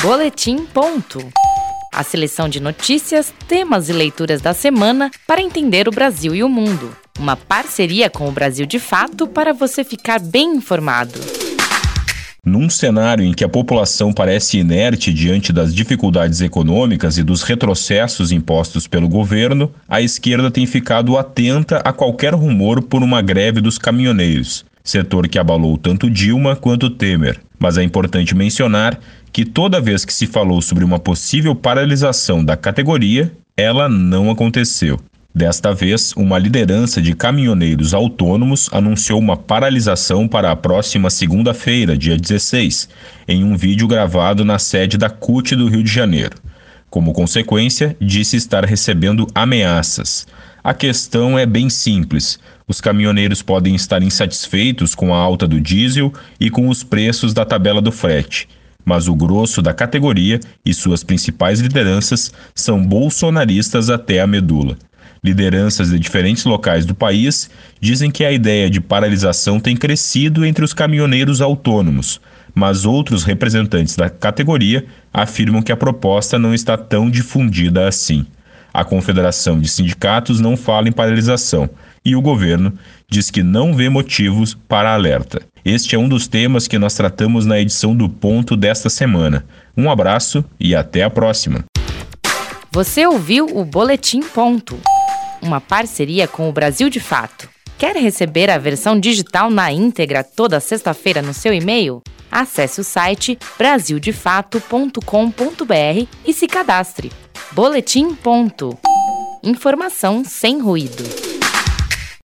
Boletim Ponto. A seleção de notícias, temas e leituras da semana para entender o Brasil e o mundo. Uma parceria com o Brasil de Fato para você ficar bem informado. Num cenário em que a população parece inerte diante das dificuldades econômicas e dos retrocessos impostos pelo governo, a esquerda tem ficado atenta a qualquer rumor por uma greve dos caminhoneiros, setor que abalou tanto Dilma quanto Temer. Mas é importante mencionar que toda vez que se falou sobre uma possível paralisação da categoria, ela não aconteceu. Desta vez, uma liderança de caminhoneiros autônomos anunciou uma paralisação para a próxima segunda-feira, dia 16, em um vídeo gravado na sede da CUT do Rio de Janeiro. Como consequência, disse estar recebendo ameaças. A questão é bem simples. Os caminhoneiros podem estar insatisfeitos com a alta do diesel e com os preços da tabela do frete mas o grosso da categoria e suas principais lideranças são bolsonaristas até a medula. Lideranças de diferentes locais do país dizem que a ideia de paralisação tem crescido entre os caminhoneiros autônomos, mas outros representantes da categoria afirmam que a proposta não está tão difundida assim. A Confederação de Sindicatos não fala em paralisação e o governo diz que não vê motivos para alerta. Este é um dos temas que nós tratamos na edição do Ponto desta semana. Um abraço e até a próxima. Você ouviu o Boletim Ponto, uma parceria com o Brasil de Fato. Quer receber a versão digital na íntegra toda sexta-feira no seu e-mail? Acesse o site brasildefato.com.br e se cadastre. Boletim Ponto. Informação sem ruído.